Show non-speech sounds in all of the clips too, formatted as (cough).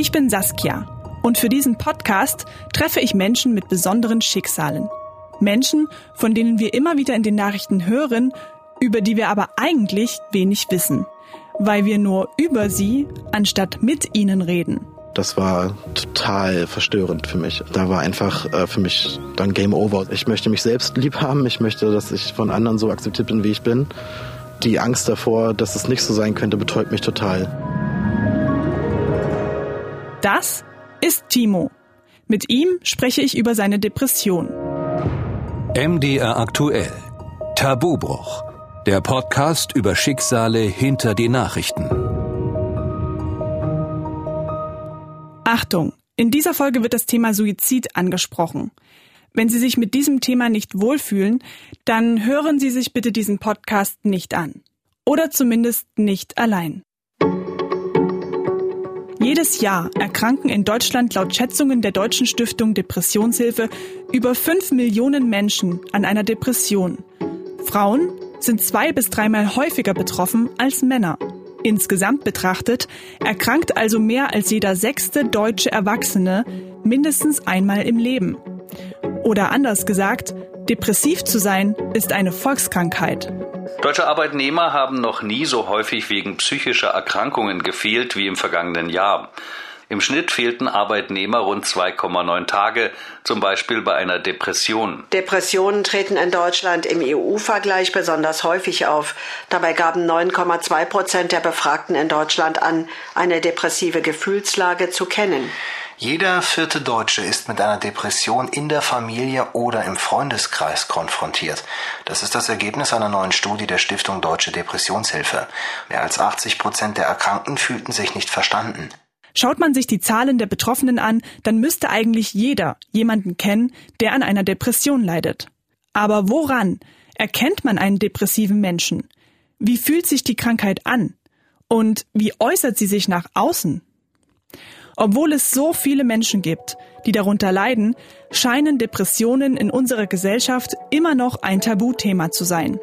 Ich bin Saskia und für diesen Podcast treffe ich Menschen mit besonderen Schicksalen. Menschen, von denen wir immer wieder in den Nachrichten hören, über die wir aber eigentlich wenig wissen, weil wir nur über sie anstatt mit ihnen reden. Das war total verstörend für mich. Da war einfach äh, für mich dann Game Over. Ich möchte mich selbst lieb haben. Ich möchte, dass ich von anderen so akzeptiert bin, wie ich bin. Die Angst davor, dass es nicht so sein könnte, betäubt mich total. Das ist Timo. Mit ihm spreche ich über seine Depression. MDR aktuell. Tabubruch. Der Podcast über Schicksale hinter die Nachrichten. Achtung, in dieser Folge wird das Thema Suizid angesprochen. Wenn Sie sich mit diesem Thema nicht wohlfühlen, dann hören Sie sich bitte diesen Podcast nicht an. Oder zumindest nicht allein. Jedes Jahr erkranken in Deutschland laut Schätzungen der Deutschen Stiftung Depressionshilfe über 5 Millionen Menschen an einer Depression. Frauen sind zwei bis dreimal häufiger betroffen als Männer. Insgesamt betrachtet erkrankt also mehr als jeder sechste deutsche Erwachsene mindestens einmal im Leben. Oder anders gesagt, depressiv zu sein ist eine Volkskrankheit. Deutsche Arbeitnehmer haben noch nie so häufig wegen psychischer Erkrankungen gefehlt wie im vergangenen Jahr. Im Schnitt fehlten Arbeitnehmer rund 2,9 Tage, zum Beispiel bei einer Depression. Depressionen treten in Deutschland im EU-Vergleich besonders häufig auf. Dabei gaben 9,2 Prozent der Befragten in Deutschland an, eine depressive Gefühlslage zu kennen. Jeder vierte Deutsche ist mit einer Depression in der Familie oder im Freundeskreis konfrontiert. Das ist das Ergebnis einer neuen Studie der Stiftung Deutsche Depressionshilfe. Mehr als 80 Prozent der Erkrankten fühlten sich nicht verstanden. Schaut man sich die Zahlen der Betroffenen an, dann müsste eigentlich jeder jemanden kennen, der an einer Depression leidet. Aber woran erkennt man einen depressiven Menschen? Wie fühlt sich die Krankheit an? Und wie äußert sie sich nach außen? Obwohl es so viele Menschen gibt, die darunter leiden, scheinen Depressionen in unserer Gesellschaft immer noch ein Tabuthema zu sein.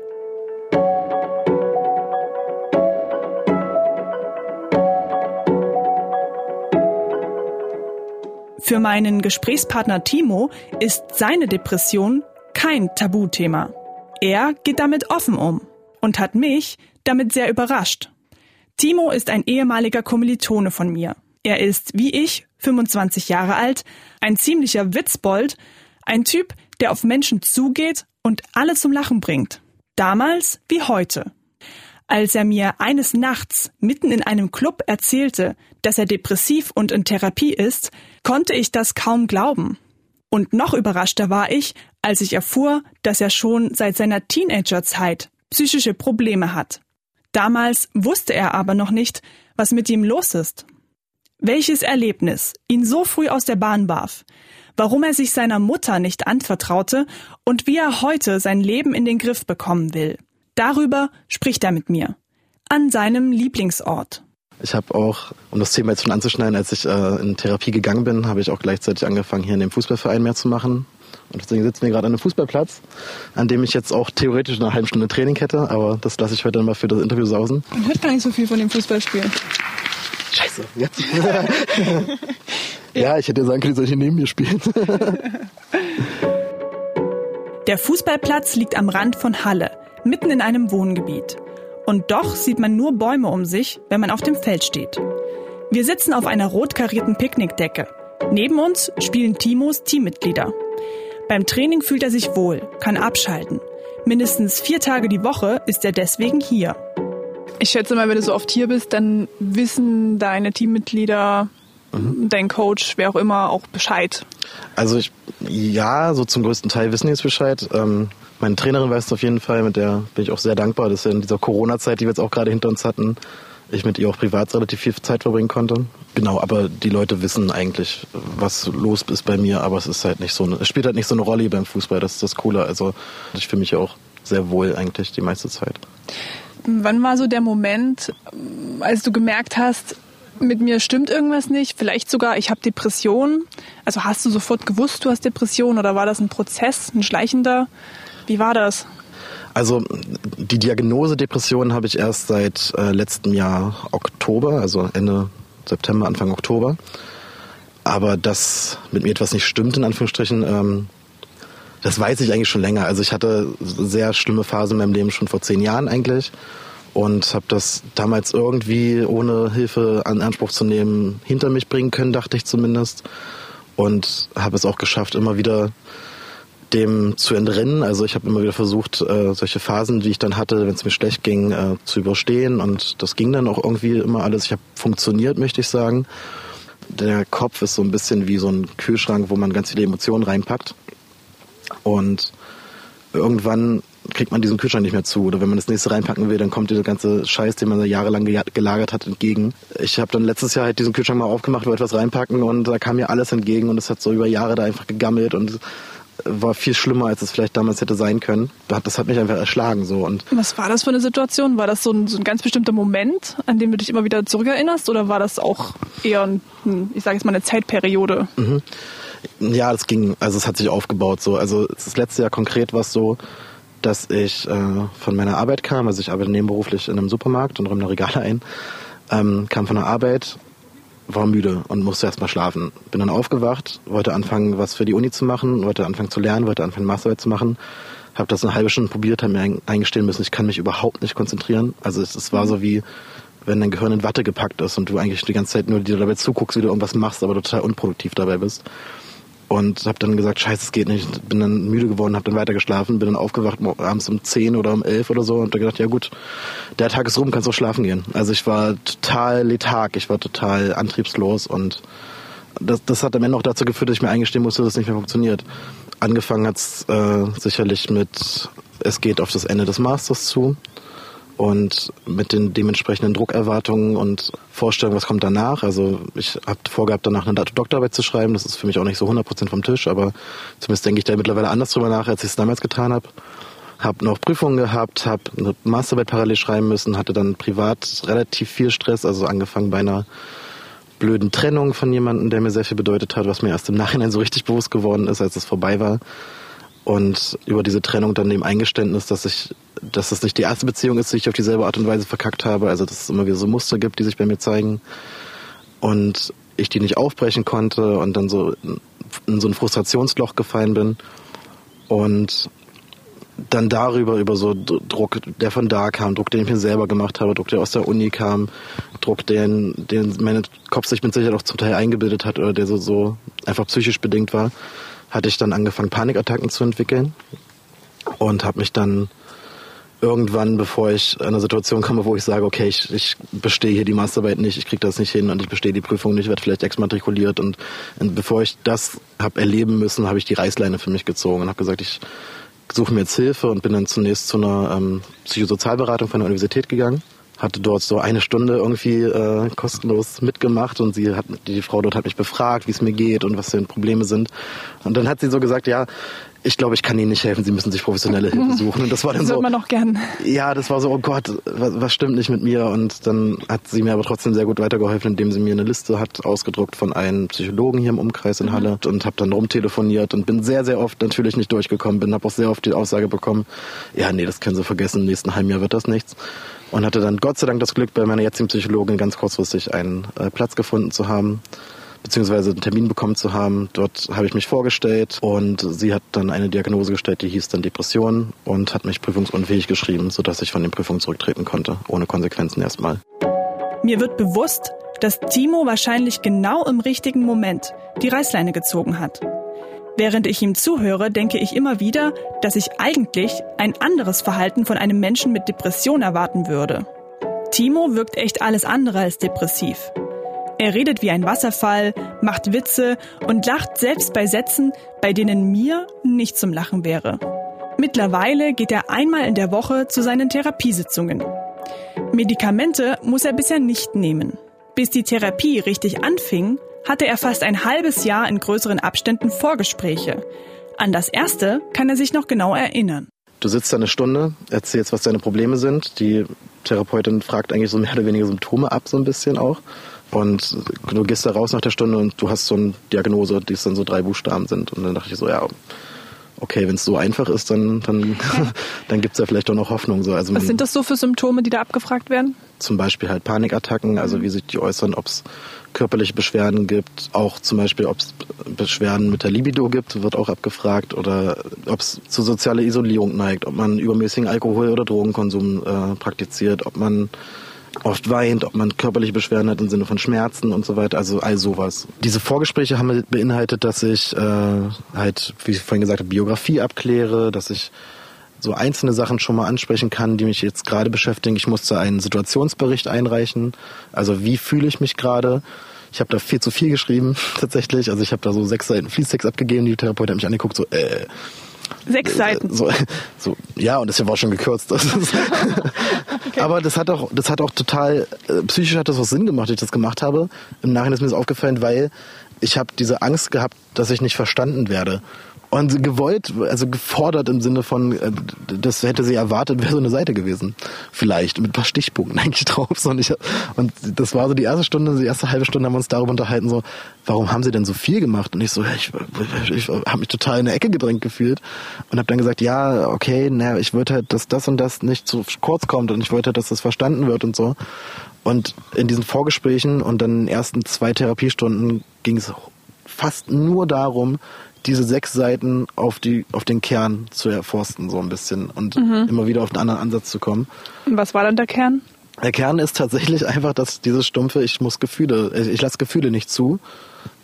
Für meinen Gesprächspartner Timo ist seine Depression kein Tabuthema. Er geht damit offen um und hat mich damit sehr überrascht. Timo ist ein ehemaliger Kommilitone von mir. Er ist, wie ich, 25 Jahre alt, ein ziemlicher Witzbold, ein Typ, der auf Menschen zugeht und alle zum Lachen bringt. Damals wie heute. Als er mir eines Nachts mitten in einem Club erzählte, dass er depressiv und in Therapie ist, konnte ich das kaum glauben. Und noch überraschter war ich, als ich erfuhr, dass er schon seit seiner Teenagerzeit psychische Probleme hat. Damals wusste er aber noch nicht, was mit ihm los ist. Welches Erlebnis ihn so früh aus der Bahn warf, warum er sich seiner Mutter nicht anvertraute und wie er heute sein Leben in den Griff bekommen will. Darüber spricht er mit mir. An seinem Lieblingsort. Ich habe auch, um das Thema jetzt schon anzuschneiden, als ich äh, in Therapie gegangen bin, habe ich auch gleichzeitig angefangen, hier in dem Fußballverein mehr zu machen. Und deswegen sitzen wir gerade an einem Fußballplatz, an dem ich jetzt auch theoretisch eine halbe Stunde Training hätte, aber das lasse ich heute dann mal für das Interview sausen. Man hört gar nicht so viel von dem Fußballspiel. Scheiße, jetzt. (laughs) ja, ich hätte sagen können, soll ich neben mir spielen. (laughs) Der Fußballplatz liegt am Rand von Halle, mitten in einem Wohngebiet. Und doch sieht man nur Bäume um sich, wenn man auf dem Feld steht. Wir sitzen auf einer rot karierten Picknickdecke. Neben uns spielen Timos Teammitglieder. Beim Training fühlt er sich wohl, kann abschalten. Mindestens vier Tage die Woche ist er deswegen hier. Ich schätze mal, wenn du so oft hier bist, dann wissen deine Teammitglieder, mhm. dein Coach, wer auch immer, auch Bescheid. Also ich, ja, so zum größten Teil wissen die jetzt Bescheid. Ähm, meine Trainerin weiß es auf jeden Fall, mit der bin ich auch sehr dankbar, dass wir in dieser Corona-Zeit, die wir jetzt auch gerade hinter uns hatten, ich mit ihr auch privat relativ viel Zeit verbringen konnte. Genau, aber die Leute wissen eigentlich, was los ist bei mir, aber es ist halt nicht so eine, es spielt halt nicht so eine Rolle beim Fußball, das ist das Coole. Also ich fühle mich ja auch sehr wohl eigentlich die meiste Zeit. Wann war so der Moment, als du gemerkt hast, mit mir stimmt irgendwas nicht, vielleicht sogar ich habe Depressionen? Also hast du sofort gewusst, du hast Depressionen oder war das ein Prozess, ein schleichender? Wie war das? Also die Diagnose Depression habe ich erst seit äh, letztem Jahr Oktober, also Ende September, Anfang Oktober. Aber dass mit mir etwas nicht stimmt, in Anführungsstrichen, ähm, das weiß ich eigentlich schon länger. Also ich hatte sehr schlimme Phasen in meinem Leben schon vor zehn Jahren eigentlich und habe das damals irgendwie ohne Hilfe an Anspruch zu nehmen hinter mich bringen können, dachte ich zumindest. Und habe es auch geschafft, immer wieder dem zu entrinnen. Also ich habe immer wieder versucht, äh, solche Phasen, die ich dann hatte, wenn es mir schlecht ging, äh, zu überstehen. Und das ging dann auch irgendwie immer alles. Ich habe funktioniert, möchte ich sagen. Der Kopf ist so ein bisschen wie so ein Kühlschrank, wo man ganz viele Emotionen reinpackt. Und irgendwann kriegt man diesen Kühlschrank nicht mehr zu. Oder wenn man das nächste reinpacken will, dann kommt dieser ganze Scheiß, den man jahrelang gelagert hat, entgegen. Ich habe dann letztes Jahr halt diesen Kühlschrank mal aufgemacht, wollte was reinpacken und da kam mir alles entgegen und es hat so über Jahre da einfach gegammelt und war viel schlimmer, als es vielleicht damals hätte sein können. Das hat mich einfach erschlagen so. Und Was war das für eine Situation? War das so ein, so ein ganz bestimmter Moment, an dem du dich immer wieder zurückerinnerst? Oder war das auch eher, ein, ich sage jetzt mal, eine Zeitperiode? Mhm. Ja, das ging, also es hat sich aufgebaut so. Also das letzte Jahr konkret war es so, dass ich äh, von meiner Arbeit kam, also ich arbeite nebenberuflich in einem Supermarkt und räume Regale ein, ähm, kam von der Arbeit, war müde und musste erst mal schlafen. Bin dann aufgewacht, wollte anfangen, was für die Uni zu machen, wollte anfangen zu lernen, wollte anfangen, Masterarbeit zu machen. Habe das eine halbe Stunde probiert, habe mir eingestehen müssen, ich kann mich überhaupt nicht konzentrieren. Also es, es war so wie, wenn dein Gehirn in Watte gepackt ist und du eigentlich die ganze Zeit nur dir dabei zuguckst, wie du irgendwas machst, aber total unproduktiv dabei bist und habe dann gesagt, scheiße, es geht nicht. Bin dann müde geworden, habe dann weiter geschlafen, bin dann aufgewacht abends um 10 oder um 11 oder so und dann gedacht, ja gut, der Tag ist rum, kannst auch schlafen gehen. Also ich war total letharg, ich war total antriebslos und das, das hat am Ende auch dazu geführt, dass ich mir eingestehen musste, dass es nicht mehr funktioniert. Angefangen hat es äh, sicherlich mit, es geht auf das Ende des Masters zu und mit den dementsprechenden Druckerwartungen und Vorstellungen, was kommt danach. Also ich habe vorgehabt, danach eine Doktorarbeit zu schreiben. Das ist für mich auch nicht so 100% vom Tisch, aber zumindest denke ich da mittlerweile anders drüber nach, als ich es damals getan habe. Habe noch Prüfungen gehabt, habe eine Masterarbeit parallel schreiben müssen, hatte dann privat relativ viel Stress, also angefangen bei einer blöden Trennung von jemandem, der mir sehr viel bedeutet hat, was mir erst im Nachhinein so richtig bewusst geworden ist, als es vorbei war. Und über diese Trennung dann dem Eingeständnis, dass ich, dass es nicht die erste Beziehung ist, die ich auf dieselbe Art und Weise verkackt habe, also dass es immer wieder so Muster gibt, die sich bei mir zeigen. Und ich die nicht aufbrechen konnte und dann so in so ein Frustrationsloch gefallen bin. Und dann darüber, über so Druck, der von da kam, Druck, den ich mir selber gemacht habe, Druck, der aus der Uni kam, Druck, den, den mein Kopf sich mit Sicherheit auch zum Teil eingebildet hat oder der so, so einfach psychisch bedingt war hatte ich dann angefangen, Panikattacken zu entwickeln und habe mich dann irgendwann, bevor ich in eine Situation komme, wo ich sage, okay, ich, ich bestehe hier die Masterarbeit nicht, ich kriege das nicht hin und ich bestehe die Prüfung nicht, werde vielleicht exmatrikuliert und, und bevor ich das habe erleben müssen, habe ich die Reißleine für mich gezogen und habe gesagt, ich suche mir jetzt Hilfe und bin dann zunächst zu einer ähm, Psychosozialberatung von der Universität gegangen hatte dort so eine Stunde irgendwie äh, kostenlos mitgemacht und sie hat die Frau dort hat mich befragt, wie es mir geht und was denn Probleme sind. Und dann hat sie so gesagt, ja, ich glaube, ich kann Ihnen nicht helfen, Sie müssen sich professionelle Hilfe mhm. (laughs) suchen. Und das war dann das so. man noch gern. Ja, das war so, oh Gott, was, was stimmt nicht mit mir? Und dann hat sie mir aber trotzdem sehr gut weitergeholfen, indem sie mir eine Liste hat ausgedruckt von einem Psychologen hier im Umkreis in mhm. Halle und habe dann rumtelefoniert und bin sehr, sehr oft natürlich nicht durchgekommen, bin, habe auch sehr oft die Aussage bekommen, ja, nee, das können Sie vergessen, im nächsten halben Jahr wird das nichts und hatte dann Gott sei Dank das Glück, bei meiner jetzigen Psychologin ganz kurzfristig einen äh, Platz gefunden zu haben beziehungsweise einen Termin bekommen zu haben. Dort habe ich mich vorgestellt und sie hat dann eine Diagnose gestellt, die hieß dann Depression und hat mich prüfungsunfähig geschrieben, sodass ich von den Prüfungen zurücktreten konnte, ohne Konsequenzen erstmal. Mir wird bewusst, dass Timo wahrscheinlich genau im richtigen Moment die Reißleine gezogen hat. Während ich ihm zuhöre, denke ich immer wieder, dass ich eigentlich ein anderes Verhalten von einem Menschen mit Depression erwarten würde. Timo wirkt echt alles andere als depressiv. Er redet wie ein Wasserfall, macht Witze und lacht selbst bei Sätzen, bei denen mir nicht zum Lachen wäre. Mittlerweile geht er einmal in der Woche zu seinen Therapiesitzungen. Medikamente muss er bisher nicht nehmen. Bis die Therapie richtig anfing, hatte er fast ein halbes Jahr in größeren Abständen Vorgespräche. An das erste kann er sich noch genau erinnern. Du sitzt da eine Stunde, erzählst, was deine Probleme sind. Die Therapeutin fragt eigentlich so mehr oder weniger Symptome ab, so ein bisschen auch. Und du gehst da raus nach der Stunde und du hast so eine Diagnose, die dann so drei Buchstaben sind. Und dann dachte ich so, ja, okay, wenn es so einfach ist, dann, dann, (laughs) dann gibt es ja vielleicht auch noch Hoffnung. So. Also Was sind das so für Symptome, die da abgefragt werden? Zum Beispiel halt Panikattacken, also wie sich die äußern, ob es körperliche Beschwerden gibt, auch zum Beispiel, ob es Beschwerden mit der Libido gibt, wird auch abgefragt, oder ob es zu sozialer Isolierung neigt, ob man übermäßigen Alkohol- oder Drogenkonsum äh, praktiziert, ob man oft weint, ob man körperliche Beschwerden hat im Sinne von Schmerzen und so weiter, also all sowas. Diese Vorgespräche haben beinhaltet, dass ich äh, halt, wie ich vorhin gesagt habe, Biografie abkläre, dass ich so einzelne Sachen schon mal ansprechen kann, die mich jetzt gerade beschäftigen. Ich musste einen Situationsbericht einreichen. Also wie fühle ich mich gerade? Ich habe da viel zu viel geschrieben (laughs) tatsächlich. Also ich habe da so sechs Seiten Fließtext abgegeben. Die Therapeutin hat mich angeguckt, so äh, Sechs Seiten. So, so, ja, und das war schon gekürzt. (laughs) Okay. Aber das hat auch, das hat auch total, äh, psychisch hat das auch Sinn gemacht, dass ich das gemacht habe. Im Nachhinein ist mir das aufgefallen, weil ich habe diese Angst gehabt, dass ich nicht verstanden werde. Und gewollt, also gefordert im Sinne von, äh, das hätte sie erwartet, wäre so eine Seite gewesen. Vielleicht, mit ein paar Stichpunkten (laughs) eigentlich drauf. Und, ich, und das war so die erste Stunde, die erste halbe Stunde haben wir uns darüber unterhalten, so, warum haben sie denn so viel gemacht? Und ich so, ich, ich, ich habe mich total in eine Ecke gedrängt gefühlt und habe dann gesagt, ja, okay, naja, ich wollte halt, dass das und das nicht zu kurz kommt und ich wollte halt, dass das verstanden wird und so. Und in diesen Vorgesprächen und dann in den ersten zwei Therapiestunden ging es fast nur darum, diese sechs Seiten auf die auf den Kern zu erforsten so ein bisschen und mhm. immer wieder auf einen anderen Ansatz zu kommen. Und was war dann der Kern? Der Kern ist tatsächlich (laughs) einfach, dass dieses stumpfe, ich muss Gefühle, ich lasse Gefühle nicht zu.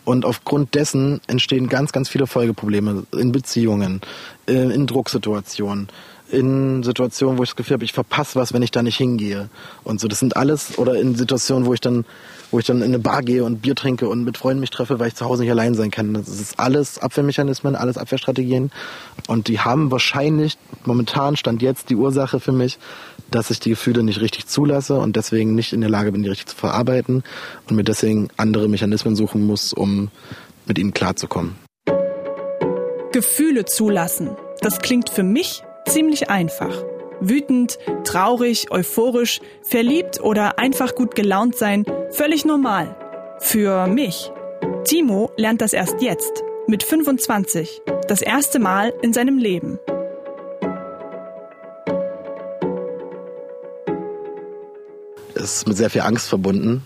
Und aufgrund dessen entstehen ganz, ganz viele Folgeprobleme in Beziehungen, in, in Drucksituationen, in Situationen, wo ich das Gefühl habe, ich verpasse was, wenn ich da nicht hingehe. Und so, das sind alles, oder in Situationen, wo ich dann wo ich dann in eine Bar gehe und Bier trinke und mit Freunden mich treffe, weil ich zu Hause nicht allein sein kann. Das ist alles Abwehrmechanismen, alles Abwehrstrategien. Und die haben wahrscheinlich momentan stand jetzt die Ursache für mich, dass ich die Gefühle nicht richtig zulasse und deswegen nicht in der Lage bin, die richtig zu verarbeiten und mir deswegen andere Mechanismen suchen muss, um mit ihnen klarzukommen. Gefühle zulassen. Das klingt für mich ziemlich einfach. Wütend, traurig, euphorisch, verliebt oder einfach gut gelaunt sein, völlig normal. Für mich. Timo lernt das erst jetzt, mit 25, das erste Mal in seinem Leben. Es ist mit sehr viel Angst verbunden,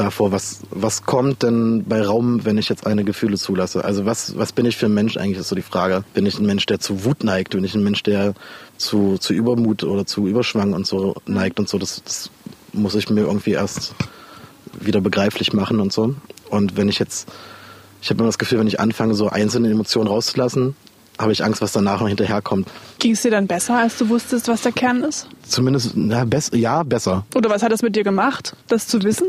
davor, was, was kommt denn bei Raum, wenn ich jetzt eine Gefühle zulasse? Also was, was bin ich für ein Mensch eigentlich, ist so die Frage. Bin ich ein Mensch, der zu Wut neigt? Bin ich ein Mensch, der zu, zu Übermut oder zu Überschwang und so neigt und so? Das, das muss ich mir irgendwie erst wieder begreiflich machen und so. Und wenn ich jetzt, ich habe immer das Gefühl, wenn ich anfange, so einzelne Emotionen rauszulassen, habe ich Angst, was danach noch hinterherkommt. Ging es dir dann besser, als du wusstest, was der Kern ist? Zumindest, na, bess ja, besser. Oder was hat das mit dir gemacht, das zu wissen?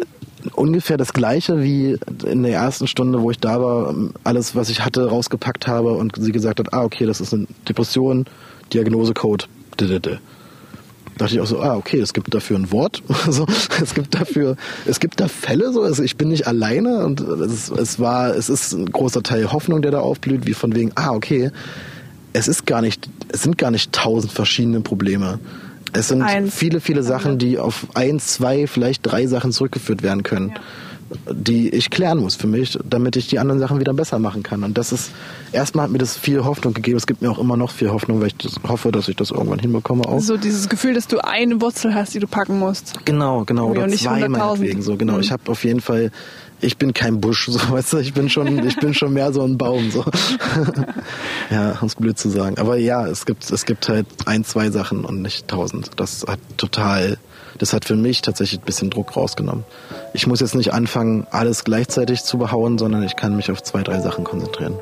Ungefähr das gleiche wie in der ersten Stunde, wo ich da war, alles, was ich hatte, rausgepackt habe und sie gesagt hat, ah, okay, das ist eine Depression, Diagnosecode. Da dachte ich auch so, ah, okay, es gibt dafür ein Wort. (laughs) so, es gibt dafür, es gibt da Fälle, so, also ich bin nicht alleine und es, es war, es ist ein großer Teil Hoffnung, der da aufblüht, wie von wegen, ah, okay, es ist gar nicht, es sind gar nicht tausend verschiedene Probleme es sind Eins. viele, viele Sachen, die auf ein, zwei, vielleicht drei Sachen zurückgeführt werden können. Ja die ich klären muss für mich, damit ich die anderen Sachen wieder besser machen kann. Und das ist, erstmal hat mir das viel Hoffnung gegeben. Es gibt mir auch immer noch viel Hoffnung, weil ich das hoffe, dass ich das irgendwann hinbekomme auch. So dieses Gefühl, dass du eine Wurzel hast, die du packen musst. Genau, genau. Oder zwei meinetwegen so. Genau. Mhm. Ich habe auf jeden Fall ich bin kein Busch, (laughs) so weißt du, ich bin schon, ich bin schon mehr so ein Baum, so. (laughs) ja, um es blöd zu sagen. Aber ja, es gibt, es gibt halt ein, zwei Sachen und nicht tausend. Das hat total, das hat für mich tatsächlich ein bisschen Druck rausgenommen. Ich muss jetzt nicht anfangen, alles gleichzeitig zu behauen, sondern ich kann mich auf zwei, drei Sachen konzentrieren.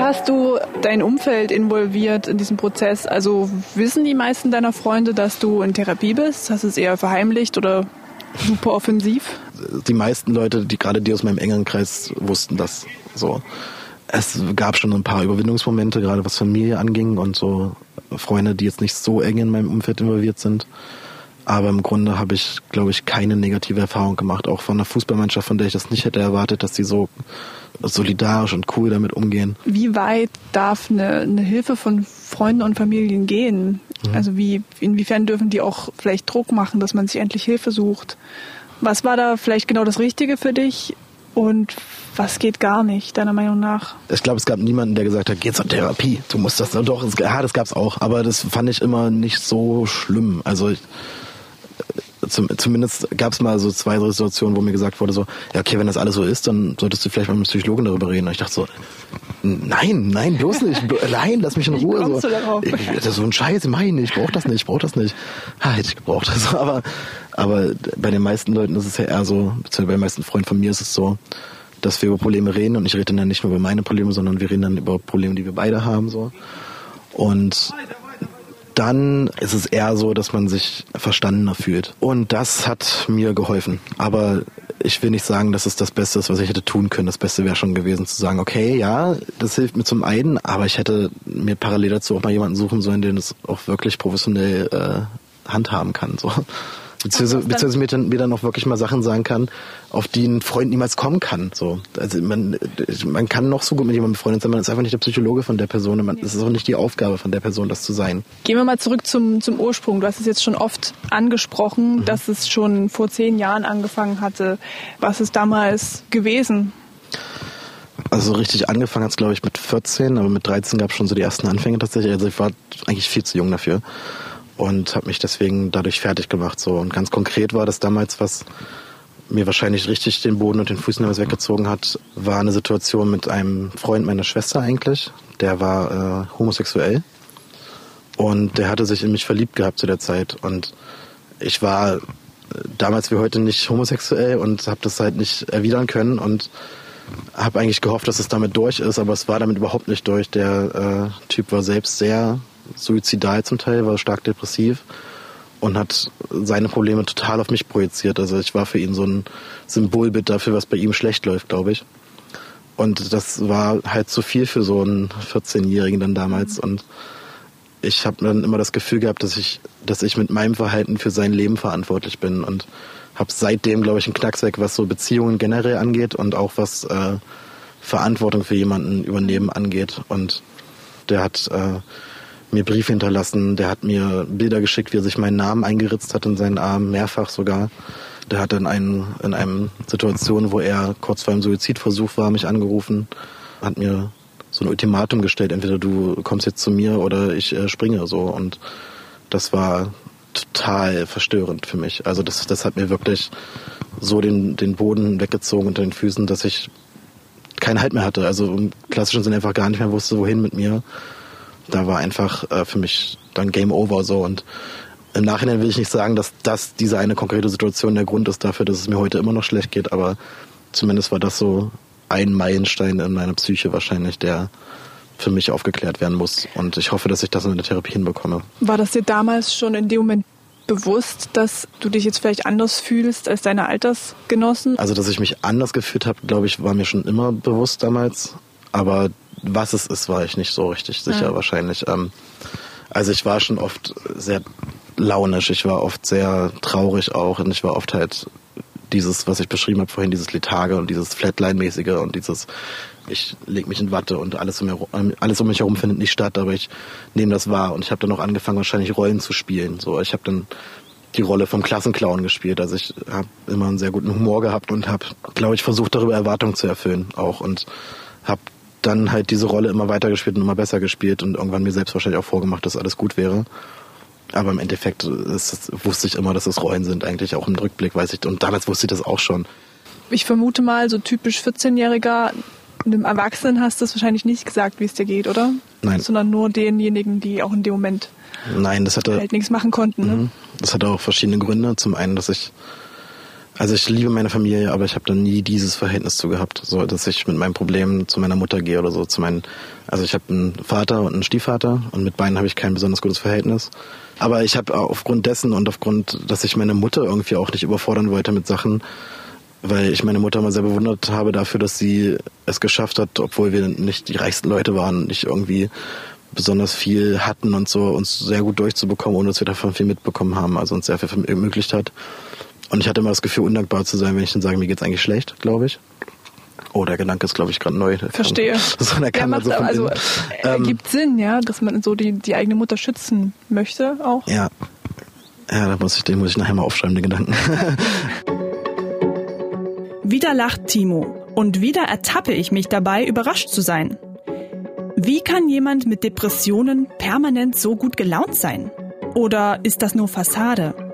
Hast du dein Umfeld involviert in diesem Prozess? Also wissen die meisten deiner Freunde, dass du in Therapie bist? Hast du es eher verheimlicht oder super offensiv? Die meisten Leute, die gerade die aus meinem engeren Kreis wussten das so. Es gab schon ein paar Überwindungsmomente, gerade was Familie anging und so Freunde, die jetzt nicht so eng in meinem Umfeld involviert sind. Aber im Grunde habe ich, glaube ich, keine negative Erfahrung gemacht, auch von einer Fußballmannschaft, von der ich das nicht hätte erwartet, dass sie so solidarisch und cool damit umgehen. Wie weit darf eine, eine Hilfe von Freunden und Familien gehen? Mhm. Also wie, inwiefern dürfen die auch vielleicht Druck machen, dass man sich endlich Hilfe sucht? Was war da vielleicht genau das Richtige für dich? Und was geht gar nicht, deiner Meinung nach? Ich glaube, es gab niemanden, der gesagt hat, geh zur Therapie, du musst das. Doch, ja, das gab es auch, aber das fand ich immer nicht so schlimm. Also ich, zum, zumindest gab es mal so zwei Situationen, wo mir gesagt wurde, so, ja, okay, wenn das alles so ist, dann solltest du vielleicht mal mit einem Psychologen darüber reden. Und ich dachte so, nein, nein, bloß nicht. (laughs) Nein, lass mich in Ruhe. So. Ich, das ist so ein Scheiß, ich meine, ich brauche das nicht, ich brauche das nicht. Ha, hätte ich gebraucht. (laughs) Also, aber, aber bei den meisten Leuten ist es ja eher so, beziehungsweise bei den meisten Freunden von mir ist es so, dass wir über Probleme reden und ich rede dann nicht nur über meine Probleme, sondern wir reden dann über Probleme, die wir beide haben. so Und dann ist es eher so, dass man sich verstandener fühlt. Und das hat mir geholfen. Aber ich will nicht sagen, dass es das Beste ist, was ich hätte tun können. Das Beste wäre schon gewesen zu sagen, okay, ja, das hilft mir zum einen, aber ich hätte mir parallel dazu auch mal jemanden suchen sollen, den es auch wirklich professionell äh, handhaben kann. So. Beziehungsweise, beziehungsweise mir, dann, mir dann auch wirklich mal Sachen sagen kann, auf die ein Freund niemals kommen kann. So. Also man, man kann noch so gut mit jemandem befreundet sein, man ist einfach nicht der Psychologe von der Person und es ist auch nicht die Aufgabe von der Person, das zu sein. Gehen wir mal zurück zum, zum Ursprung. Du hast es jetzt schon oft angesprochen, mhm. dass es schon vor zehn Jahren angefangen hatte. Was ist damals gewesen? Also richtig angefangen hat es, glaube ich, mit 14, aber mit 13 gab es schon so die ersten Anfänge tatsächlich. Also ich war eigentlich viel zu jung dafür und habe mich deswegen dadurch fertig gemacht. So. Und ganz konkret war das damals, was mir wahrscheinlich richtig den Boden und den Füßen weggezogen hat, war eine Situation mit einem Freund meiner Schwester eigentlich. Der war äh, homosexuell und der hatte sich in mich verliebt gehabt zu der Zeit. Und ich war äh, damals wie heute nicht homosexuell und habe das halt nicht erwidern können und habe eigentlich gehofft, dass es damit durch ist, aber es war damit überhaupt nicht durch. Der äh, Typ war selbst sehr suizidal zum Teil, war stark depressiv und hat seine Probleme total auf mich projiziert. Also ich war für ihn so ein Symbolbild dafür, was bei ihm schlecht läuft, glaube ich. Und das war halt zu viel für so einen 14-Jährigen dann damals. Und ich habe dann immer das Gefühl gehabt, dass ich, dass ich mit meinem Verhalten für sein Leben verantwortlich bin und habe seitdem, glaube ich, einen Knacks weg, was so Beziehungen generell angeht und auch was äh, Verantwortung für jemanden übernehmen angeht. Und der hat äh, mir Briefe hinterlassen, der hat mir Bilder geschickt, wie er sich meinen Namen eingeritzt hat in seinen Arm, mehrfach sogar. Der hat in, einen, in einem Situation, wo er kurz vor einem Suizidversuch war, mich angerufen, hat mir so ein Ultimatum gestellt, entweder du kommst jetzt zu mir oder ich äh, springe so. Und das war total verstörend für mich. Also das, das hat mir wirklich so den, den Boden weggezogen unter den Füßen, dass ich keinen Halt mehr hatte. Also im klassischen Sinne einfach gar nicht mehr wusste, wohin mit mir da war einfach äh, für mich dann Game Over so und im Nachhinein will ich nicht sagen, dass das diese eine konkrete Situation der Grund ist dafür, dass es mir heute immer noch schlecht geht, aber zumindest war das so ein Meilenstein in meiner Psyche wahrscheinlich, der für mich aufgeklärt werden muss. Und ich hoffe, dass ich das in der Therapie hinbekomme. War das dir damals schon in dem Moment bewusst, dass du dich jetzt vielleicht anders fühlst als deine Altersgenossen? Also, dass ich mich anders gefühlt habe, glaube ich, war mir schon immer bewusst damals. Aber was es ist, war ich nicht so richtig sicher ja. wahrscheinlich. Ähm, also ich war schon oft sehr launisch, ich war oft sehr traurig auch und ich war oft halt dieses, was ich beschrieben habe vorhin, dieses Letharge und dieses Flatline-mäßige und dieses, ich leg mich in Watte und alles um, mir, alles um mich herum findet nicht statt, aber ich nehme das wahr und ich habe dann auch angefangen, wahrscheinlich Rollen zu spielen. So, ich habe dann die Rolle vom Klassenclown gespielt. Also ich habe immer einen sehr guten Humor gehabt und habe, glaube ich, versucht, darüber Erwartungen zu erfüllen auch und habe dann halt diese Rolle immer weiter gespielt und immer besser gespielt und irgendwann mir selbst wahrscheinlich auch vorgemacht, dass alles gut wäre. Aber im Endeffekt ist, wusste ich immer, dass es Rollen sind, eigentlich auch im Rückblick weiß ich. Und damals wusste ich das auch schon. Ich vermute mal, so typisch 14-Jähriger, einem Erwachsenen hast du es wahrscheinlich nicht gesagt, wie es dir geht, oder? Nein. Sondern nur denjenigen, die auch in dem Moment Nein, das hatte, halt nichts machen konnten. Ne? Mhm. Das hatte auch verschiedene Gründe. Zum einen, dass ich also ich liebe meine Familie, aber ich habe da nie dieses Verhältnis zu gehabt, so dass ich mit meinem Problem zu meiner Mutter gehe oder so. Zu meinen, also ich habe einen Vater und einen Stiefvater und mit beiden habe ich kein besonders gutes Verhältnis. Aber ich habe aufgrund dessen und aufgrund, dass ich meine Mutter irgendwie auch nicht überfordern wollte mit Sachen, weil ich meine Mutter mal sehr bewundert habe dafür, dass sie es geschafft hat, obwohl wir nicht die reichsten Leute waren, nicht irgendwie besonders viel hatten und so, uns sehr gut durchzubekommen, ohne dass wir davon viel mitbekommen haben, also uns sehr viel ermöglicht hat. Und ich hatte immer das Gefühl, undankbar zu sein, wenn ich dann sage, mir geht's eigentlich schlecht, glaube ich. Oh, der Gedanke ist, glaube ich, gerade neu. Verstehe. (laughs) So, der ja, macht, so also äh, ähm, ergibt Sinn, ja, dass man so die, die eigene Mutter schützen möchte auch. Ja. Ja, da muss ich, den muss ich nachher mal aufschreiben, den Gedanken. (laughs) wieder lacht Timo und wieder ertappe ich mich dabei, überrascht zu sein. Wie kann jemand mit Depressionen permanent so gut gelaunt sein? Oder ist das nur Fassade?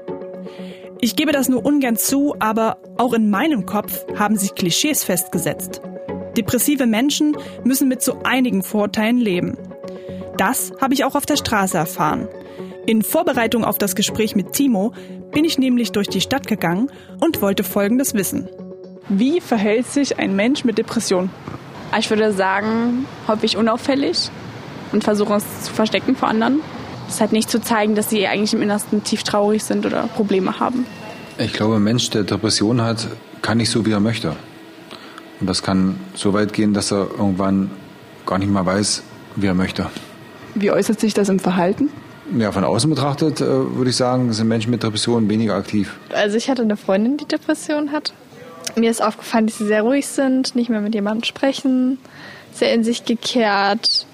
Ich gebe das nur ungern zu, aber auch in meinem Kopf haben sich Klischees festgesetzt. Depressive Menschen müssen mit so einigen Vorteilen leben. Das habe ich auch auf der Straße erfahren. In Vorbereitung auf das Gespräch mit Timo bin ich nämlich durch die Stadt gegangen und wollte Folgendes wissen. Wie verhält sich ein Mensch mit Depression? Ich würde sagen, häufig unauffällig und versuchen es zu verstecken vor anderen. Das halt nicht zu zeigen, dass sie eigentlich im Innersten tief traurig sind oder Probleme haben. Ich glaube, ein Mensch, der Depression hat, kann nicht so, wie er möchte. Und das kann so weit gehen, dass er irgendwann gar nicht mehr weiß, wie er möchte. Wie äußert sich das im Verhalten? Ja, von außen betrachtet äh, würde ich sagen, sind Menschen mit Depressionen weniger aktiv. Also ich hatte eine Freundin, die Depression hat. Mir ist aufgefallen, dass sie sehr ruhig sind, nicht mehr mit jemandem sprechen, sehr in sich gekehrt.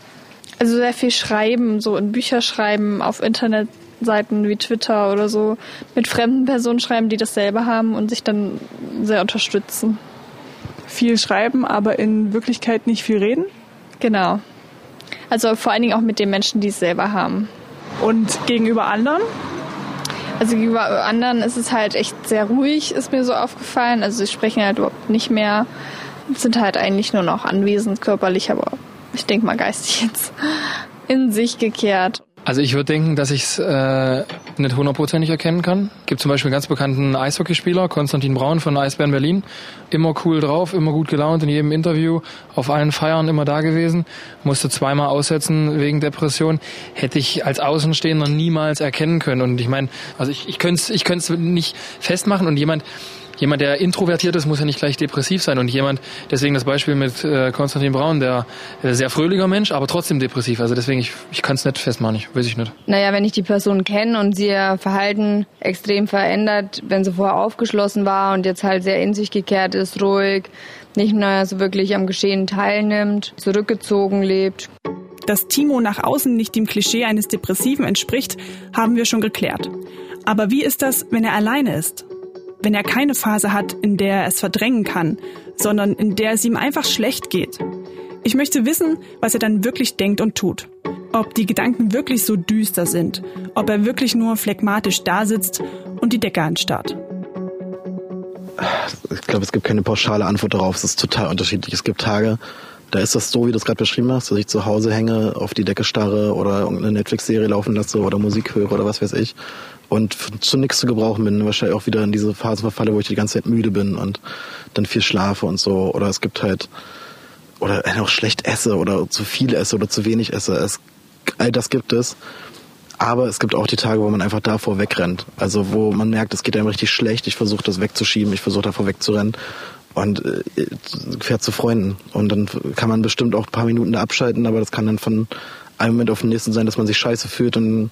Also sehr viel schreiben, so in Bücher schreiben, auf Internetseiten wie Twitter oder so, mit fremden Personen schreiben, die dasselbe haben und sich dann sehr unterstützen. Viel schreiben, aber in Wirklichkeit nicht viel reden? Genau. Also vor allen Dingen auch mit den Menschen, die es selber haben. Und gegenüber anderen? Also gegenüber anderen ist es halt echt sehr ruhig, ist mir so aufgefallen. Also sie sprechen halt überhaupt nicht mehr, sind halt eigentlich nur noch anwesend körperlich, aber ich denke mal geistig jetzt in sich gekehrt. Also ich würde denken, dass ich es äh, nicht hundertprozentig erkennen kann. Gibt zum Beispiel einen ganz bekannten Eishockeyspieler, Konstantin Braun von Eisbären Berlin. Immer cool drauf, immer gut gelaunt in jedem Interview, auf allen Feiern immer da gewesen. Musste zweimal aussetzen wegen Depression. Hätte ich als Außenstehender niemals erkennen können. Und ich meine, also ich, ich könnte es ich könnte nicht festmachen und jemand jemand, der introvertiert ist, muss ja nicht gleich depressiv sein. Und jemand, deswegen das Beispiel mit äh, Konstantin Braun, der äh, sehr fröhlicher Mensch, aber trotzdem depressiv. Also deswegen, ich, ich kann es nicht festmachen, ich weiß ich nicht. Naja, wenn ich die Person kenne und sie ihr Verhalten extrem verändert, wenn sie vorher aufgeschlossen war und jetzt halt sehr in sich gekehrt ist, ruhig, nicht mehr so wirklich am Geschehen teilnimmt, zurückgezogen lebt. Dass Timo nach außen nicht dem Klischee eines Depressiven entspricht, haben wir schon geklärt. Aber wie ist das, wenn er alleine ist? Wenn er keine Phase hat, in der er es verdrängen kann, sondern in der es ihm einfach schlecht geht. Ich möchte wissen, was er dann wirklich denkt und tut. Ob die Gedanken wirklich so düster sind, ob er wirklich nur phlegmatisch dasitzt und die Decke anstarrt. Ich glaube, es gibt keine pauschale Antwort darauf. Es ist total unterschiedlich. Es gibt Tage, da ist das so, wie du es gerade beschrieben hast, dass ich zu Hause hänge, auf die Decke starre oder irgendeine Netflix-Serie laufen lasse oder Musik höre oder was weiß ich und zu nichts zu gebrauchen bin. Wahrscheinlich auch wieder in diese Phase verfalle, wo ich die ganze Zeit müde bin und dann viel schlafe und so. Oder es gibt halt, oder auch schlecht esse oder zu viel esse oder zu wenig esse. Es, all das gibt es. Aber es gibt auch die Tage, wo man einfach davor wegrennt. Also wo man merkt, es geht einem richtig schlecht. Ich versuche das wegzuschieben, ich versuche davor wegzurennen und äh, fährt zu Freunden. Und dann kann man bestimmt auch ein paar Minuten da abschalten, aber das kann dann von einem Moment auf den nächsten sein, dass man sich scheiße fühlt und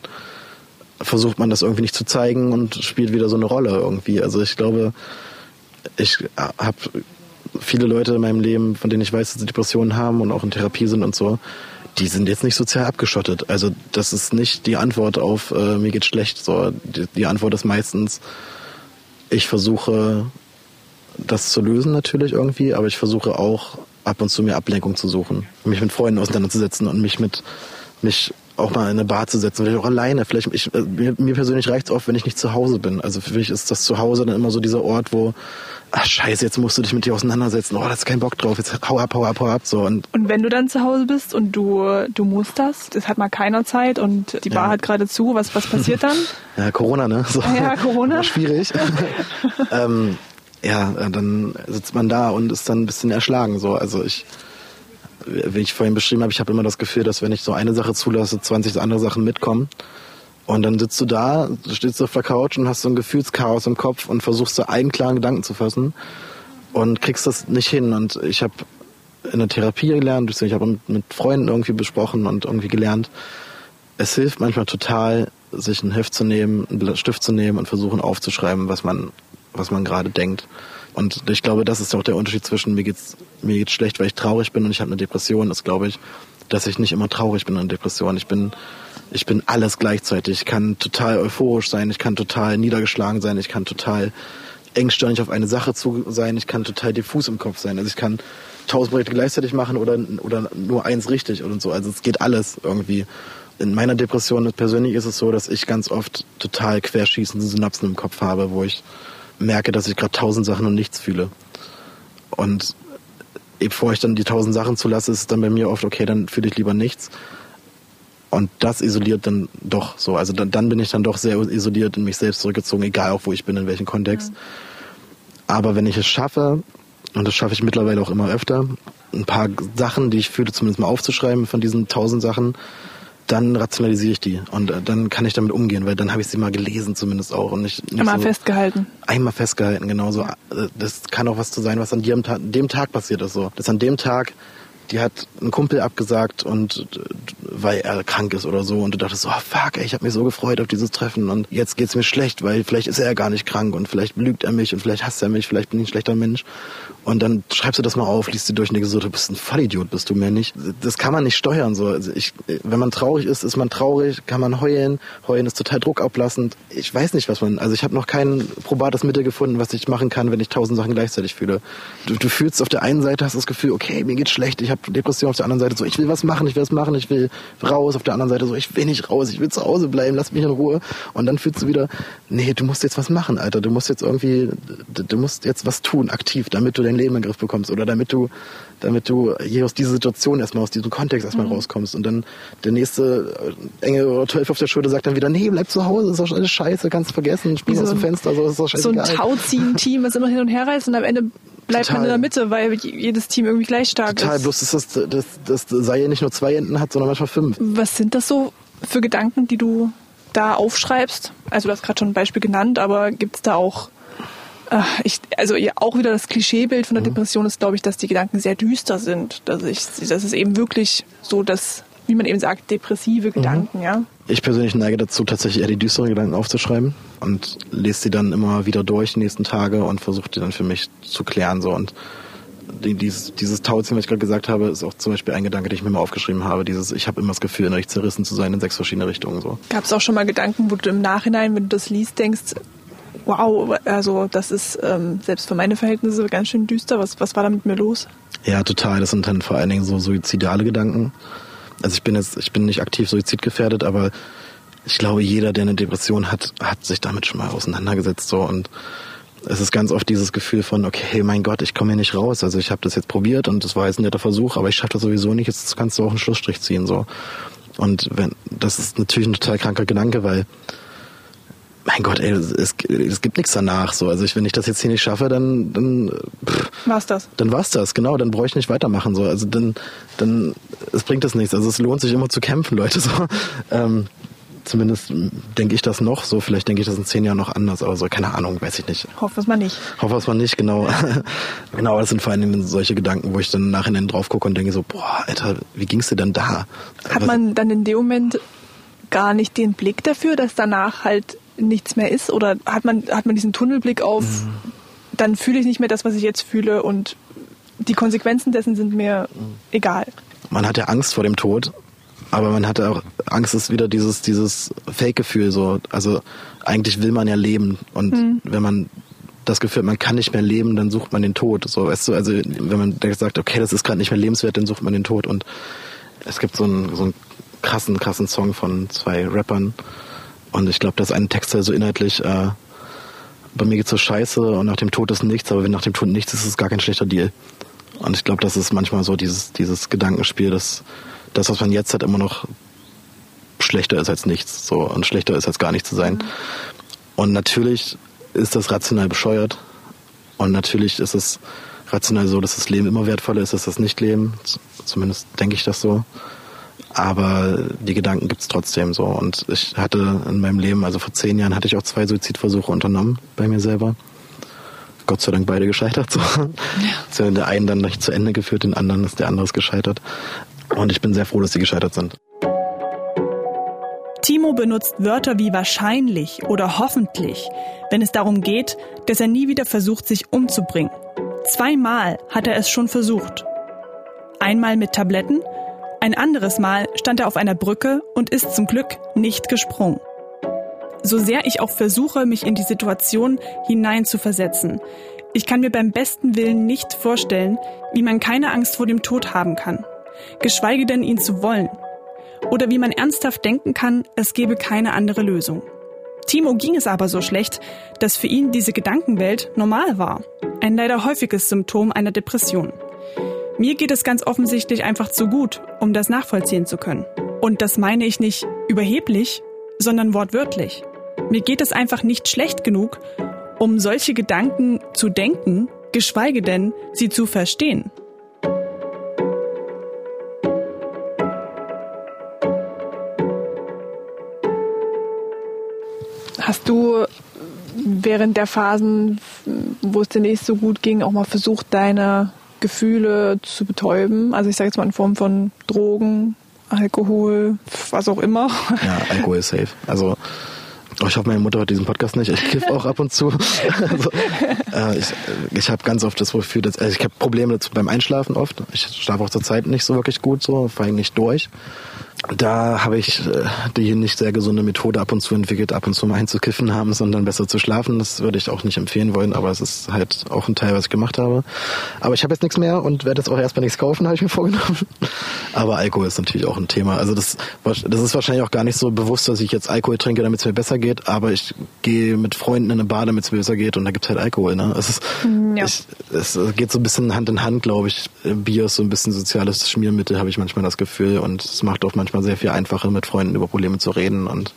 versucht man das irgendwie nicht zu zeigen und spielt wieder so eine Rolle irgendwie. Also ich glaube, ich habe viele Leute in meinem Leben, von denen ich weiß, dass sie Depressionen haben und auch in Therapie sind und so, die sind jetzt nicht sozial abgeschottet. Also das ist nicht die Antwort auf äh, mir geht schlecht. So die, die Antwort ist meistens, ich versuche das zu lösen natürlich irgendwie, aber ich versuche auch ab und zu mir Ablenkung zu suchen, mich mit Freunden auseinanderzusetzen und mich mit mich auch mal in eine Bar zu setzen, vielleicht auch alleine. Vielleicht ich, äh, mir, mir persönlich reicht es oft, wenn ich nicht zu Hause bin. Also für mich ist das Zuhause dann immer so dieser Ort, wo ach scheiße, jetzt musst du dich mit dir auseinandersetzen. Oh, da ist kein Bock drauf. Jetzt hau ab, hau ab, hau ab. So. Und, und wenn du dann zu Hause bist und du, du musst das, das hat mal keiner Zeit und die Bar ja. hat gerade zu, was, was passiert dann? (laughs) ja, Corona, ne? So. Ja, Corona. Schwierig. (laughs) ähm, ja, dann sitzt man da und ist dann ein bisschen erschlagen. So. Also ich wie ich vorhin beschrieben habe, ich habe immer das Gefühl, dass wenn ich so eine Sache zulasse, 20 andere Sachen mitkommen. Und dann sitzt du da, du stehst auf der Couch und hast so ein Gefühlschaos im Kopf und versuchst so einen klaren Gedanken zu fassen und kriegst das nicht hin. Und ich habe in der Therapie gelernt, ich habe mit Freunden irgendwie besprochen und irgendwie gelernt, es hilft manchmal total, sich einen Heft zu nehmen, einen Stift zu nehmen und versuchen aufzuschreiben, was man, was man gerade denkt. Und ich glaube, das ist auch der Unterschied zwischen mir geht's, mir geht's schlecht, weil ich traurig bin und ich habe eine Depression, ist, glaube ich, dass ich nicht immer traurig bin in Depression. Ich bin, ich bin alles gleichzeitig. Ich kann total euphorisch sein, ich kann total niedergeschlagen sein, ich kann total engstirnig auf eine Sache zu sein, ich kann total diffus im Kopf sein. Also ich kann tausend Projekte gleichzeitig machen oder, oder nur eins richtig und so. Also es geht alles irgendwie. In meiner Depression persönlich ist es so, dass ich ganz oft total querschießende Synapsen im Kopf habe, wo ich merke, dass ich gerade tausend Sachen und nichts fühle. Und bevor ich dann die tausend Sachen zulasse, ist es dann bei mir oft, okay, dann fühle ich lieber nichts. Und das isoliert dann doch so. Also dann, dann bin ich dann doch sehr isoliert in mich selbst zurückgezogen, egal auch wo ich bin, in welchem Kontext. Ja. Aber wenn ich es schaffe, und das schaffe ich mittlerweile auch immer öfter, ein paar Sachen, die ich fühle, zumindest mal aufzuschreiben von diesen tausend Sachen, dann rationalisiere ich die und äh, dann kann ich damit umgehen, weil dann habe ich sie mal gelesen zumindest auch und nicht, nicht einmal so festgehalten. Einmal festgehalten, genau so. Äh, das kann auch was zu sein, was an dem, dem Tag passiert ist so. Das an dem Tag die hat einen Kumpel abgesagt und weil er krank ist oder so und du dachtest, oh fuck, ey, ich habe mich so gefreut auf dieses Treffen und jetzt geht's mir schlecht, weil vielleicht ist er gar nicht krank und vielleicht lügt er mich und vielleicht hasst er mich, vielleicht bin ich ein schlechter Mensch und dann schreibst du das mal auf, liest du durch und denkst so, du bist ein Vollidiot, bist du mehr nicht. Das kann man nicht steuern so. Also ich, wenn man traurig ist, ist man traurig, kann man heulen. Heulen ist total druckablassend. Ich weiß nicht, was man. Also ich habe noch kein probates Mittel gefunden, was ich machen kann, wenn ich tausend Sachen gleichzeitig fühle. Du, du fühlst auf der einen Seite hast das Gefühl, okay, mir geht's schlecht, ich habe Depression. Auf der anderen Seite so, ich will was machen, ich will was machen, ich will raus. Auf der anderen Seite so, ich will nicht raus, ich will zu Hause bleiben, lass mich in Ruhe. Und dann fühlst du wieder, nee, du musst jetzt was machen, Alter. Du musst jetzt irgendwie, du musst jetzt was tun, aktiv, damit du dein Leben in den Griff bekommst oder damit du, damit du hier aus dieser Situation erstmal, aus diesem Kontext erstmal mhm. rauskommst. Und dann der nächste äh, Engel oder Teufel auf der Schulter sagt dann wieder, nee, bleib zu Hause, ist doch alles scheiße, kannst du vergessen, spiel so aus dem Fenster, so ist doch scheiße. So ein Tauziehen-Team, was immer hin und her reißt und am Ende bleibt Total. man in der Mitte, weil jedes Team irgendwie gleich stark Total. ist. Total, bloß dass das, das, das sei ja nicht nur zwei Enden hat, sondern manchmal fünf. Was sind das so für Gedanken, die du da aufschreibst? Also du hast gerade schon ein Beispiel genannt, aber gibt es da auch ich, also auch wieder das Klischeebild von der mhm. Depression ist, glaube ich, dass die Gedanken sehr düster sind. Dass ich, das ist eben wirklich so, dass, wie man eben sagt, depressive mhm. Gedanken, mhm. ja. Ich persönlich neige dazu, tatsächlich eher die düsteren Gedanken aufzuschreiben und lese sie dann immer wieder durch die nächsten Tage und versuche die dann für mich zu klären. So. Und dieses, dieses Tauziehen, was ich gerade gesagt habe, ist auch zum Beispiel ein Gedanke, den ich mir mal aufgeschrieben habe. Dieses, ich habe immer das Gefühl, innerlich zerrissen zu sein in sechs verschiedene Richtungen. So. Gab es auch schon mal Gedanken, wo du im Nachhinein, wenn du das liest, denkst, wow, also das ist ähm, selbst für meine Verhältnisse ganz schön düster. Was, was war da mit mir los? Ja, total. Das sind dann vor allen Dingen so suizidale Gedanken. Also ich bin jetzt, ich bin nicht aktiv suizidgefährdet, aber ich glaube, jeder, der eine Depression hat, hat sich damit schon mal auseinandergesetzt so und es ist ganz oft dieses Gefühl von, okay, mein Gott, ich komme hier nicht raus. Also ich habe das jetzt probiert und das war jetzt ein netter Versuch, aber ich schaffe das sowieso nicht. Jetzt kannst du auch einen Schlussstrich ziehen so. Und wenn das ist natürlich ein total kranker Gedanke, weil mein Gott, ey, es, es gibt nichts danach. So, also ich, wenn ich das jetzt hier nicht schaffe, dann dann pff, war's das. Dann war's das, genau. Dann brauche ich nicht weitermachen. So, also dann dann es bringt das nichts. Also es lohnt sich immer zu kämpfen, Leute. So, (laughs) ähm, zumindest denke ich das noch. So, vielleicht denke ich das in zehn Jahren noch anders. Aber so, keine Ahnung, weiß ich nicht. Hoffe es mal nicht. Hoffe es mal nicht, genau. (laughs) genau, das sind vor allen Dingen solche Gedanken, wo ich dann nachher drauf gucke und denke so, boah, Alter, wie ging's dir denn da? Hat man dann in dem Moment gar nicht den Blick dafür, dass danach halt nichts mehr ist? Oder hat man, hat man diesen Tunnelblick auf, mhm. dann fühle ich nicht mehr das, was ich jetzt fühle und die Konsequenzen dessen sind mir mhm. egal. Man hat ja Angst vor dem Tod, aber man hat auch Angst ist wieder dieses, dieses Fake-Gefühl so. Also eigentlich will man ja leben und mhm. wenn man das Gefühl, man kann nicht mehr leben, dann sucht man den Tod. So, weißt du, also wenn man sagt, okay, das ist gerade nicht mehr lebenswert, dann sucht man den Tod. Und es gibt so einen, so einen krassen, krassen Song von zwei Rappern, und ich glaube, dass ein Text so inhaltlich, äh, bei mir geht's so scheiße und nach dem Tod ist nichts, aber wenn nach dem Tod nichts ist, ist es gar kein schlechter Deal. Und ich glaube, das ist manchmal so dieses, dieses Gedankenspiel, dass das, was man jetzt hat, immer noch schlechter ist als nichts. So, und schlechter ist als gar nichts zu sein. Mhm. Und natürlich ist das rational bescheuert. Und natürlich ist es rational so, dass das Leben immer wertvoller ist als das Nicht-Leben. Zumindest denke ich das so aber die Gedanken gibt's trotzdem so. Und ich hatte in meinem Leben, also vor zehn Jahren, hatte ich auch zwei Suizidversuche unternommen bei mir selber. Gott sei Dank beide gescheitert. So. (laughs) Ja. Der einen dann nicht zu Ende geführt, den anderen ist der andere gescheitert. Und ich bin sehr froh, dass sie gescheitert sind. Timo benutzt Wörter wie wahrscheinlich oder hoffentlich, wenn es darum geht, dass er nie wieder versucht, sich umzubringen. Zweimal hat er es schon versucht. Einmal mit Tabletten, ein anderes Mal stand er auf einer Brücke und ist zum Glück nicht gesprungen. So sehr ich auch versuche, mich in die Situation hineinzuversetzen, ich kann mir beim besten Willen nicht vorstellen, wie man keine Angst vor dem Tod haben kann, geschweige denn ihn zu wollen. Oder wie man ernsthaft denken kann, es gebe keine andere Lösung. Timo ging es aber so schlecht, dass für ihn diese Gedankenwelt normal war. Ein leider häufiges Symptom einer Depression. Mir geht es ganz offensichtlich einfach zu gut, um das nachvollziehen zu können. Und das meine ich nicht überheblich, sondern wortwörtlich. Mir geht es einfach nicht schlecht genug, um solche Gedanken zu denken, geschweige denn sie zu verstehen. Hast du während der Phasen, wo es dir nicht so gut ging, auch mal versucht, deine Gefühle zu betäuben? Also ich sage jetzt mal in Form von Drogen, Alkohol, was auch immer. Ja, Alkohol ist safe. Also Oh, ich hoffe, meine Mutter hört diesen Podcast nicht. Ich kiff auch ab und zu. (laughs) also, äh, ich ich habe ganz oft das Gefühl, dass also ich habe Probleme beim Einschlafen oft. Ich schlafe auch zur Zeit nicht so wirklich gut, so vor allem nicht durch da habe ich äh, die nicht sehr gesunde Methode ab und zu entwickelt, ab und zu mal einzukiffen haben, sondern besser zu schlafen. Das würde ich auch nicht empfehlen wollen, aber es ist halt auch ein Teil, was ich gemacht habe. Aber ich habe jetzt nichts mehr und werde jetzt auch erstmal nichts kaufen, (laughs) habe ich mir vorgenommen. Aber Alkohol ist natürlich auch ein Thema. Also das, das ist wahrscheinlich auch gar nicht so bewusst, dass ich jetzt Alkohol trinke, damit es mir besser geht, aber ich gehe mit Freunden in eine Bar, damit es mir besser geht und da gibt es halt Alkohol. Ne? Es, ist, ja. ich, es geht so ein bisschen Hand in Hand, glaube ich. Bier ist so ein bisschen soziales Schmiermittel, habe ich manchmal das Gefühl und es macht auch manchmal manchmal sehr viel einfacher, mit Freunden über Probleme zu reden und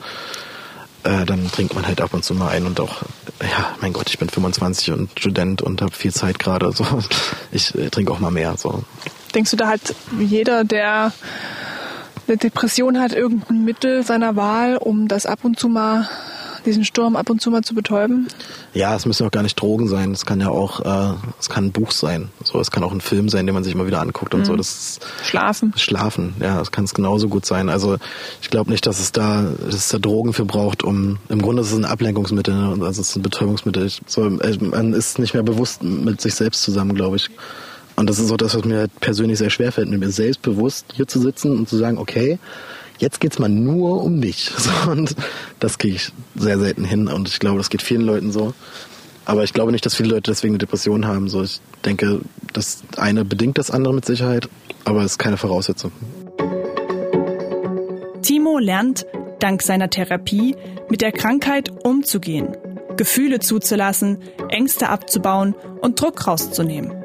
äh, dann trinkt man halt ab und zu mal ein und auch, ja, mein Gott, ich bin 25 und Student und habe viel Zeit gerade, so ich äh, trinke auch mal mehr. So. Denkst du, da hat jeder, der eine Depression hat, irgendein Mittel seiner Wahl, um das ab und zu mal diesen Sturm ab und zu mal zu betäuben? Ja, es müssen auch gar nicht Drogen sein. Es kann ja auch, äh, es kann ein Buch sein. So, es kann auch ein Film sein, den man sich immer wieder anguckt und mhm. so. Das Schlafen. Schlafen, ja, das kann es genauso gut sein. Also ich glaube nicht, dass es da, dass es da Drogen für braucht, um im Grunde ist es ein Ablenkungsmittel, ne? also es ist ein Betäubungsmittel. So, äh, man ist nicht mehr bewusst mit sich selbst zusammen, glaube ich. Und das ist so das, was mir persönlich sehr schwer fällt, mir selbstbewusst hier zu sitzen und zu sagen, okay, jetzt geht's mal nur um mich. (laughs) Und das kriege ich sehr selten hin und ich glaube, das geht vielen Leuten so. Aber ich glaube nicht, dass viele Leute deswegen eine Depression haben. So, ich denke, das eine bedingt das andere mit Sicherheit, aber es ist keine Voraussetzung. Timo lernt, dank seiner Therapie, mit der Krankheit umzugehen, Gefühle zuzulassen, Ängste abzubauen und Druck rauszunehmen.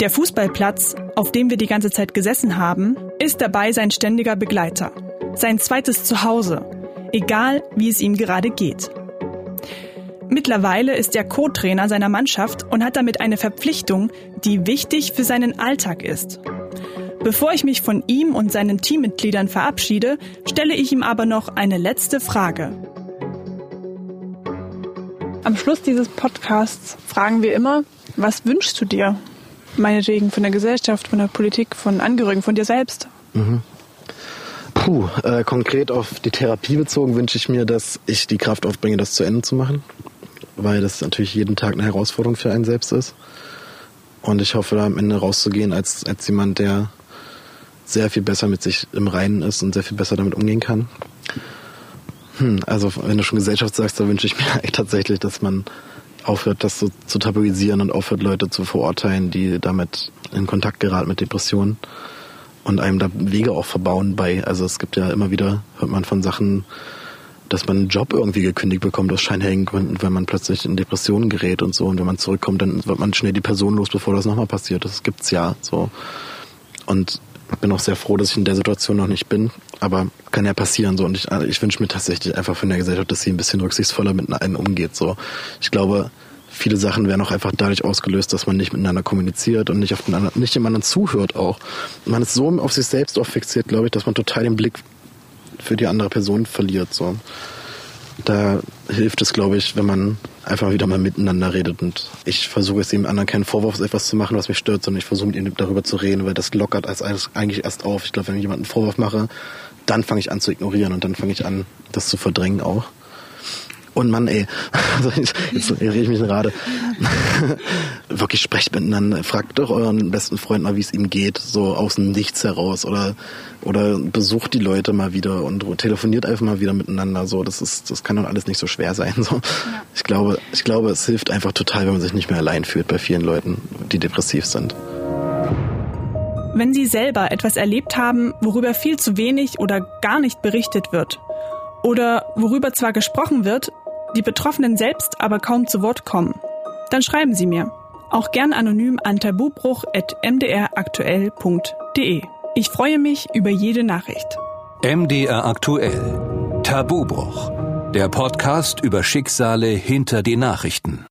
Der Fußballplatz, auf dem wir die ganze Zeit gesessen haben, ist dabei sein ständiger Begleiter. Sein zweites Zuhause, egal wie es ihm gerade geht. Mittlerweile ist er Co-Trainer seiner Mannschaft und hat damit eine Verpflichtung, die wichtig für seinen Alltag ist. Bevor ich mich von ihm und seinen Teammitgliedern verabschiede, stelle ich ihm aber noch eine letzte Frage. Am Schluss dieses Podcasts fragen wir immer, was wünschst du dir? Meinetwegen von der Gesellschaft, von der Politik, von Angehörigen, von dir selbst? Mhm. Puh, äh, konkret auf die Therapie bezogen wünsche ich mir, dass ich die Kraft aufbringe, das zu Ende zu machen, weil das natürlich jeden Tag eine Herausforderung für einen selbst ist. Und ich hoffe, da am Ende rauszugehen als, als jemand, der sehr viel besser mit sich im Reinen ist und sehr viel besser damit umgehen kann. Hm, also wenn du schon Gesellschaft sagst, da wünsche ich mir (laughs) tatsächlich, dass man aufhört, das so zu tabuisieren und aufhört, Leute zu verurteilen, die damit in Kontakt geraten mit Depressionen und einem da Wege auch verbauen bei. Also es gibt ja immer wieder, hört man von Sachen, dass man einen Job irgendwie gekündigt bekommt aus scheinheiligen Gründen, wenn man plötzlich in Depressionen gerät und so. Und wenn man zurückkommt, dann wird man schnell die Person los, bevor das nochmal passiert. Das gibt's ja so. Und bin auch sehr froh, dass ich in der Situation noch nicht bin. Aber kann ja passieren so. Und ich, also ich wünsche mir tatsächlich einfach von der Gesellschaft, dass sie ein bisschen rücksichtsvoller mit einem umgeht. So, ich glaube, viele Sachen werden auch einfach dadurch ausgelöst, dass man nicht miteinander kommuniziert und nicht auf den anderen, nicht dem anderen zuhört auch. Man ist so auf sich selbst auch fixiert, glaube ich, dass man total den Blick für die andere Person verliert. So da hilft es, glaube ich, wenn man einfach wieder mal miteinander redet. Und ich versuche es dem anderen keinen Vorwurf etwas zu machen, was mich stört, sondern ich versuche mit ihm darüber zu reden, weil das lockert als eigentlich erst auf. Ich glaube, wenn ich jemanden einen Vorwurf mache, dann fange ich an zu ignorieren und dann fange ich an, das zu verdrängen auch. Und Mann, ey, (laughs) also jetzt rede ich mich gerade. (laughs) Wirklich sprecht miteinander, fragt doch euren besten Freund mal, wie es ihm geht, so aus dem Nichts heraus oder oder besucht die Leute mal wieder und telefoniert einfach mal wieder miteinander. So, das ist, das kann doch alles nicht so schwer sein. So, ja. ich glaube, ich glaube, es hilft einfach total, wenn man sich nicht mehr allein fühlt bei vielen Leuten, die depressiv sind. Wenn Sie selber etwas erlebt haben, worüber viel zu wenig oder gar nicht berichtet wird, oder worüber zwar gesprochen wird, die Betroffenen selbst aber kaum zu Wort kommen, dann schreiben Sie mir. Auch gern anonym an tabubruch.mdraktuell.de. Ich freue mich über jede Nachricht. MDR aktuell. Tabubruch. Der Podcast über Schicksale hinter die Nachrichten.